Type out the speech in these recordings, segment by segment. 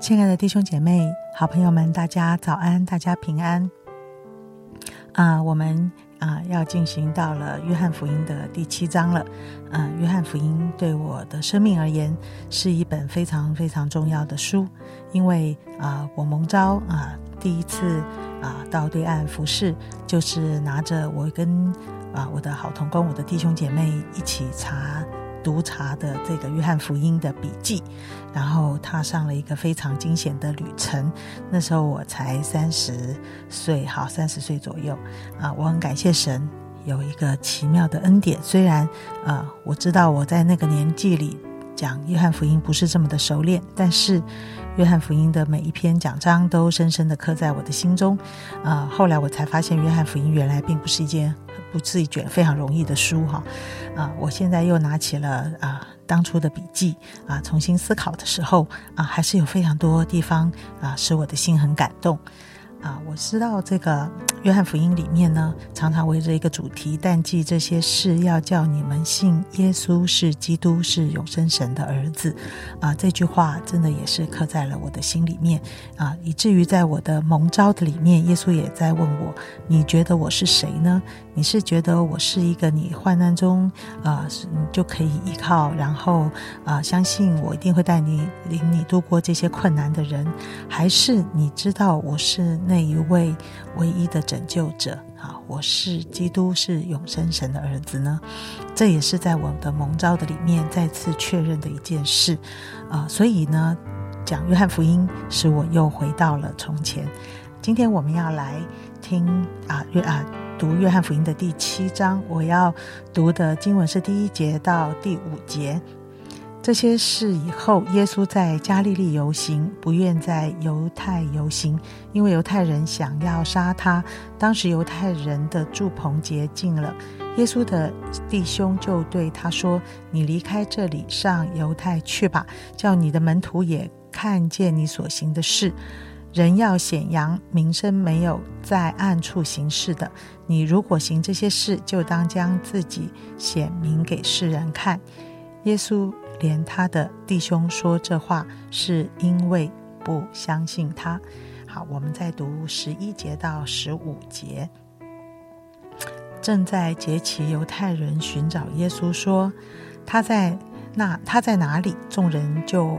亲爱的弟兄姐妹、好朋友们，大家早安，大家平安。啊，我们啊要进行到了约翰福音的第七章了。嗯，约翰福音对我的生命而言是一本非常非常重要的书，因为啊，我蒙召啊第一次啊到对岸服侍，就是拿着我跟啊我的好同工、我的弟兄姐妹一起查。读查的这个约翰福音的笔记，然后踏上了一个非常惊险的旅程。那时候我才三十岁，好三十岁左右啊！我很感谢神有一个奇妙的恩典。虽然啊，我知道我在那个年纪里讲约翰福音不是这么的熟练，但是约翰福音的每一篇讲章都深深的刻在我的心中啊！后来我才发现，约翰福音原来并不是一件。不自卷非常容易的书哈，啊，我现在又拿起了啊当初的笔记啊，重新思考的时候啊，还是有非常多地方啊，使我的心很感动。啊，我知道这个约翰福音里面呢，常常围着一个主题，但记这些事，要叫你们信耶稣是基督，是永生神的儿子。啊，这句话真的也是刻在了我的心里面啊，以至于在我的蒙召的里面，耶稣也在问我：你觉得我是谁呢？你是觉得我是一个你患难中啊，你就可以依靠，然后啊，相信我一定会带你领你度过这些困难的人，还是你知道我是？那一位唯一的拯救者啊，我是基督，是永生神的儿子呢。这也是在我的蒙召的里面再次确认的一件事啊。所以呢，讲约翰福音使我又回到了从前。今天我们要来听啊约啊读约翰福音的第七章，我要读的经文是第一节到第五节。这些事以后，耶稣在加利利游行，不愿在犹太游行，因为犹太人想要杀他。当时犹太人的住棚节尽了，耶稣的弟兄就对他说：“你离开这里，上犹太去吧，叫你的门徒也看见你所行的事。人要显扬名声，没有在暗处行事的。你如果行这些事，就当将自己显明给世人看。”耶稣。连他的弟兄说这话，是因为不相信他。好，我们再读十一节到十五节。正在节期，犹太人寻找耶稣，说他在那，他在哪里？众人就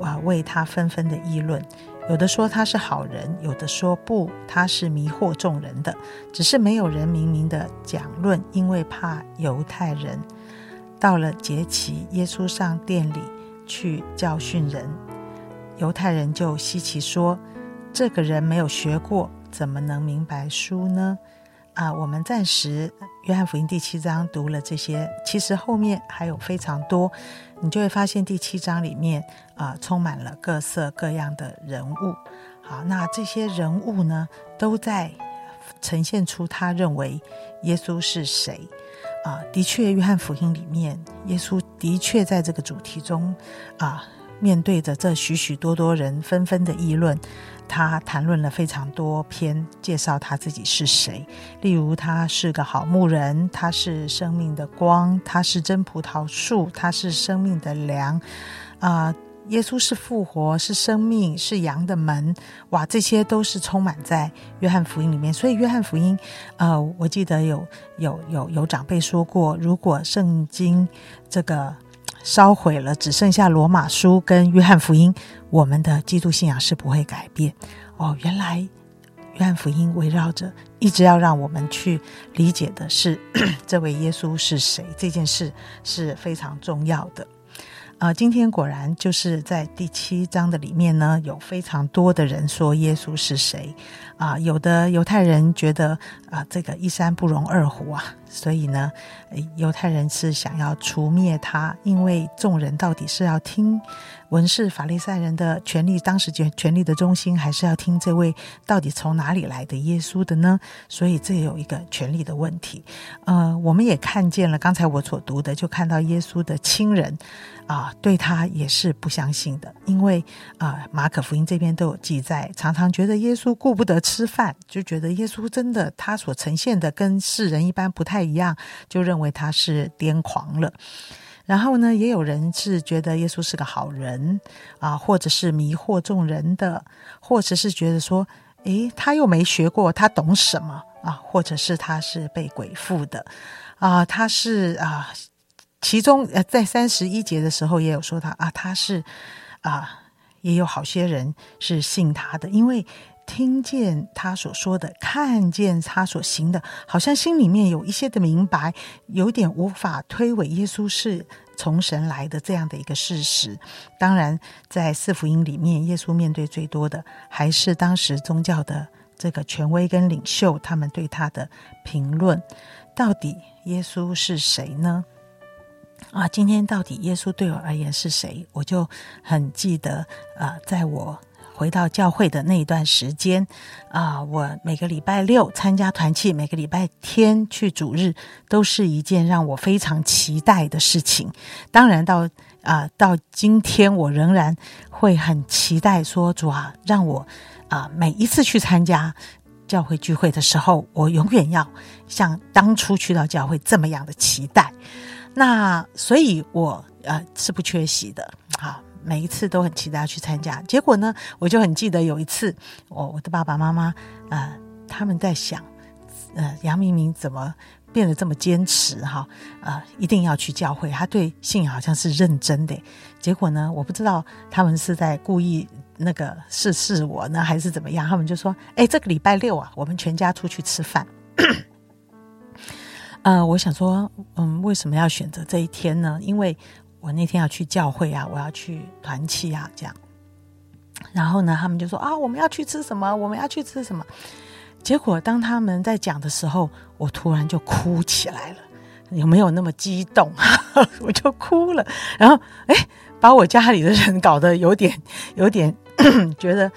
啊为他纷纷的议论。有的说他是好人，有的说不，他是迷惑众人的。只是没有人明明的讲论，因为怕犹太人。到了节期，耶稣上殿里去教训人，犹太人就稀奇说：“这个人没有学过，怎么能明白书呢？”啊，我们暂时约翰福音第七章读了这些，其实后面还有非常多，你就会发现第七章里面啊，充满了各色各样的人物。好，那这些人物呢，都在呈现出他认为耶稣是谁。啊，的确，约翰福音里面，耶稣的确在这个主题中，啊，面对着这许许多多人纷纷的议论，他谈论了非常多篇，介绍他自己是谁。例如，他是个好牧人，他是生命的光，他是真葡萄树，他是生命的粮，啊。耶稣是复活，是生命，是羊的门。哇，这些都是充满在约翰福音里面。所以，约翰福音，呃，我记得有有有有长辈说过，如果圣经这个烧毁了，只剩下罗马书跟约翰福音，我们的基督信仰是不会改变。哦，原来约翰福音围绕着一直要让我们去理解的是 这位耶稣是谁，这件事是非常重要的。啊，今天果然就是在第七章的里面呢，有非常多的人说耶稣是谁啊？有的犹太人觉得啊，这个一山不容二虎啊，所以呢，犹太人是想要除灭他，因为众人到底是要听文士法利赛人的权利，当时权权力的中心，还是要听这位到底从哪里来的耶稣的呢？所以这有一个权力的问题。呃，我们也看见了，刚才我所读的，就看到耶稣的亲人啊，对他也是不相信的，因为啊，马可福音这边都有记载，常常觉得耶稣顾不得吃饭，就觉得耶稣真的他所呈现的跟世人一般不太一样，就认为他是癫狂了。然后呢，也有人是觉得耶稣是个好人啊，或者是迷惑众人的，或者是觉得说，诶，他又没学过，他懂什么啊？或者是他是被鬼附的啊？他是啊，其中，在三十一节的时候也有说他啊，他是啊，也有好些人是信他的，因为。听见他所说的，看见他所行的，好像心里面有一些的明白，有点无法推诿耶稣是从神来的这样的一个事实。当然，在四福音里面，耶稣面对最多的还是当时宗教的这个权威跟领袖他们对他的评论。到底耶稣是谁呢？啊，今天到底耶稣对我而言是谁？我就很记得啊，在我。回到教会的那一段时间，啊，我每个礼拜六参加团契，每个礼拜天去主日，都是一件让我非常期待的事情。当然，到啊到今天，我仍然会很期待，说主啊，让我啊每一次去参加教会聚会的时候，我永远要像当初去到教会这么样的期待。那所以，我呃是不缺席的，好。每一次都很期待去参加，结果呢，我就很记得有一次，我我的爸爸妈妈呃他们在想，呃杨明明怎么变得这么坚持哈，呃一定要去教会，他对信仰好像是认真的。结果呢，我不知道他们是在故意那个试试我呢，还是怎么样？他们就说：“哎，这个礼拜六啊，我们全家出去吃饭。”呃，我想说，嗯，为什么要选择这一天呢？因为我那天要去教会啊，我要去团契啊，这样。然后呢，他们就说啊，我们要去吃什么？我们要去吃什么？结果当他们在讲的时候，我突然就哭起来了。有没有那么激动？我就哭了。然后，哎，把我家里的人搞得有点、有点 觉得，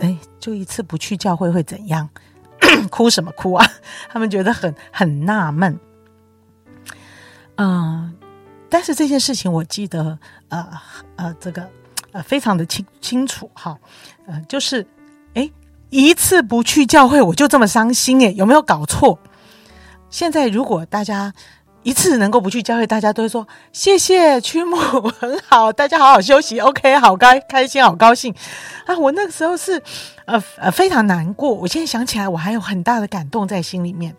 哎，就一次不去教会会怎样？哭什么哭啊？他们觉得很很纳闷。嗯。但是这件事情我记得，呃呃，这个呃非常的清清楚哈，呃，就是哎，一次不去教会我就这么伤心哎，有没有搞错？现在如果大家一次能够不去教会，大家都会说谢谢曲目很好，大家好好休息，OK，好开开心，好高兴啊！我那个时候是呃呃非常难过，我现在想起来，我还有很大的感动在心里面。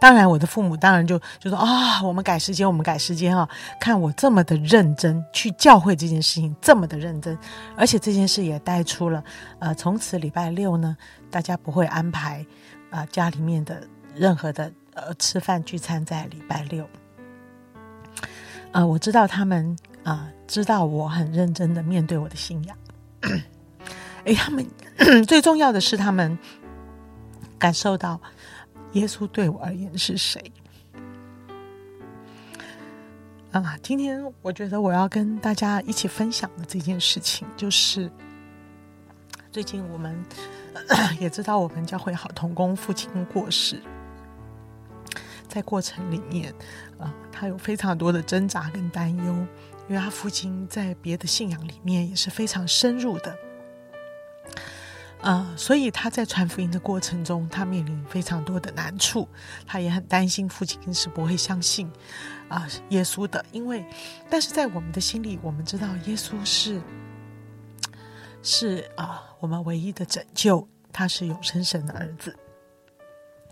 当然，我的父母当然就就说啊，我们改时间，我们改时间啊！看我这么的认真去教会这件事情，这么的认真，而且这件事也带出了，呃，从此礼拜六呢，大家不会安排啊家里面的任何的呃吃饭聚餐在礼拜六。呃，我知道他们啊，知道我很认真的面对我的信仰。哎，他们 最重要的是，他们感受到。耶稣对我而言是谁？啊，今天我觉得我要跟大家一起分享的这件事情，就是最近我们 也知道我们教会好童工父亲过世，在过程里面，啊，他有非常多的挣扎跟担忧，因为他父亲在别的信仰里面也是非常深入的。啊，所以他在传福音的过程中，他面临非常多的难处，他也很担心父亲是不会相信啊耶稣的，因为，但是在我们的心里，我们知道耶稣是是啊我们唯一的拯救，他是永生神的儿子，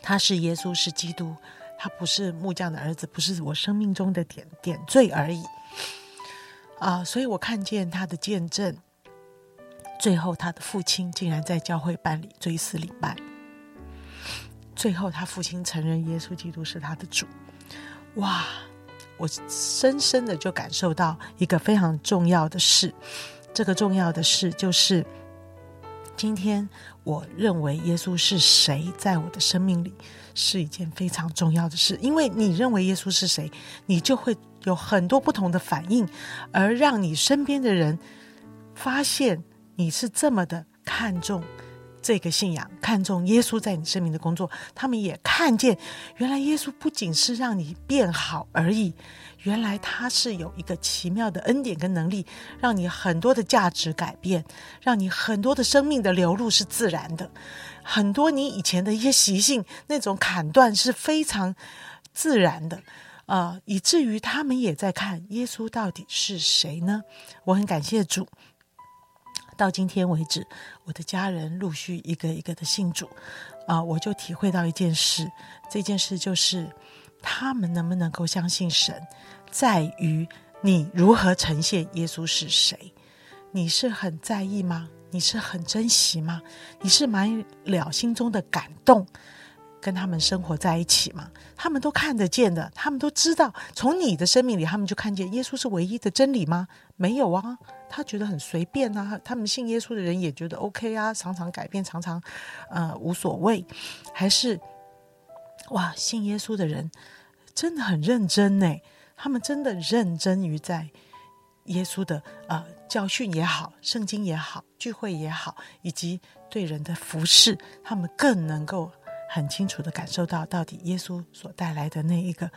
他是耶稣是基督，他不是木匠的儿子，不是我生命中的点点缀而已啊，所以我看见他的见证。最后，他的父亲竟然在教会办理追思礼拜。最后，他父亲承认耶稣基督是他的主。哇！我深深的就感受到一个非常重要的事。这个重要的事就是，今天我认为耶稣是谁，在我的生命里是一件非常重要的事，因为你认为耶稣是谁，你就会有很多不同的反应，而让你身边的人发现你是这么的看重。这个信仰看重耶稣在你生命的工作，他们也看见，原来耶稣不仅是让你变好而已，原来他是有一个奇妙的恩典跟能力，让你很多的价值改变，让你很多的生命的流露是自然的，很多你以前的一些习性那种砍断是非常自然的，啊，以至于他们也在看耶稣到底是谁呢？我很感谢主。到今天为止，我的家人陆续一个一个的信主，啊，我就体会到一件事，这件事就是他们能不能够相信神，在于你如何呈现耶稣是谁。你是很在意吗？你是很珍惜吗？你是满了心中的感动？跟他们生活在一起嘛，他们都看得见的，他们都知道。从你的生命里，他们就看见耶稣是唯一的真理吗？没有啊，他觉得很随便啊。他们信耶稣的人也觉得 OK 啊，常常改变，常常呃无所谓。还是哇，信耶稣的人真的很认真呢，他们真的认真于在耶稣的呃教训也好，圣经也好，聚会也好，以及对人的服侍，他们更能够。很清楚的感受到，到底耶稣所带来的那一个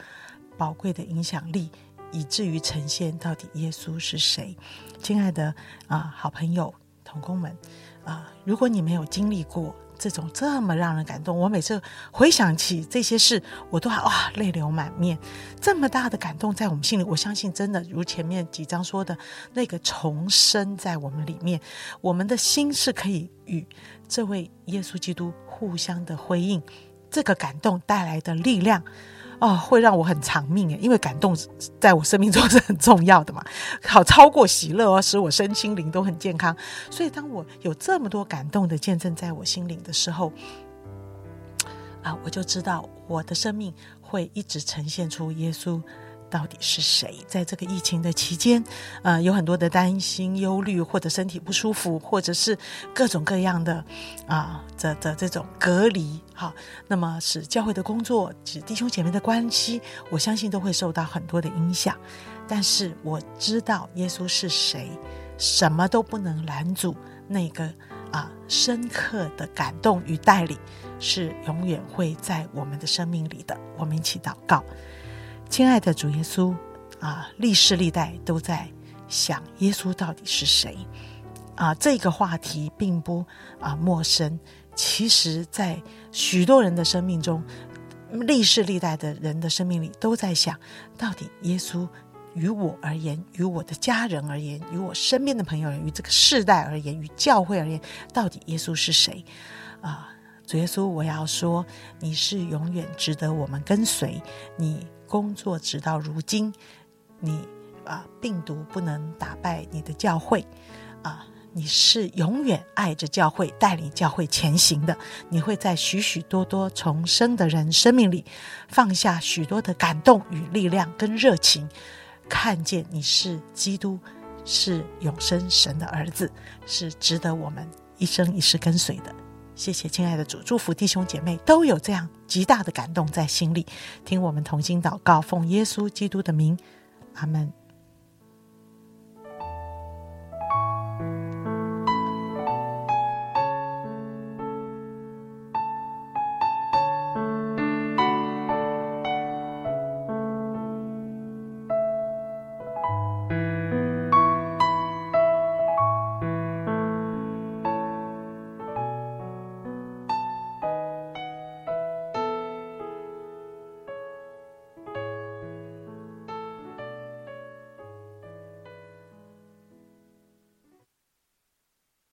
宝贵的影响力，以至于呈现到底耶稣是谁。亲爱的啊，好朋友、同工们啊，如果你没有经历过这种这么让人感动，我每次回想起这些事，我都哇泪流满面。这么大的感动在我们心里，我相信真的如前面几章说的那个重生在我们里面，我们的心是可以与这位耶稣基督。互相的回应，这个感动带来的力量，哦，会让我很长命诶！因为感动在我生命中是很重要的嘛，好超过喜乐哦，使我身心灵都很健康。所以，当我有这么多感动的见证在我心灵的时候，啊，我就知道我的生命会一直呈现出耶稣。到底是谁在这个疫情的期间，呃，有很多的担心、忧虑，或者身体不舒服，或者是各种各样的啊的的这种隔离，哈，那么使教会的工作、使弟兄姐妹的关系，我相信都会受到很多的影响。但是我知道耶稣是谁，什么都不能拦阻那个啊深刻的感动与带领，是永远会在我们的生命里的。我们一起祷告。亲爱的主耶稣啊，历世历代都在想耶稣到底是谁啊？这个话题并不啊陌生。其实，在许多人的生命中，历世历代的人的生命里都在想，到底耶稣于我而言，于我的家人而言，于我身边的朋友，于这个世代而言，于教会而言，到底耶稣是谁啊？主耶稣，我要说，你是永远值得我们跟随你。工作直到如今，你啊，病毒不能打败你的教会啊！你是永远爱着教会、带领教会前行的。你会在许许多多重生的人生命里放下许多的感动与力量跟热情，看见你是基督，是永生神的儿子，是值得我们一生一世跟随的。谢谢，亲爱的主，祝福弟兄姐妹都有这样极大的感动在心里，听我们同心祷告，奉耶稣基督的名，阿门。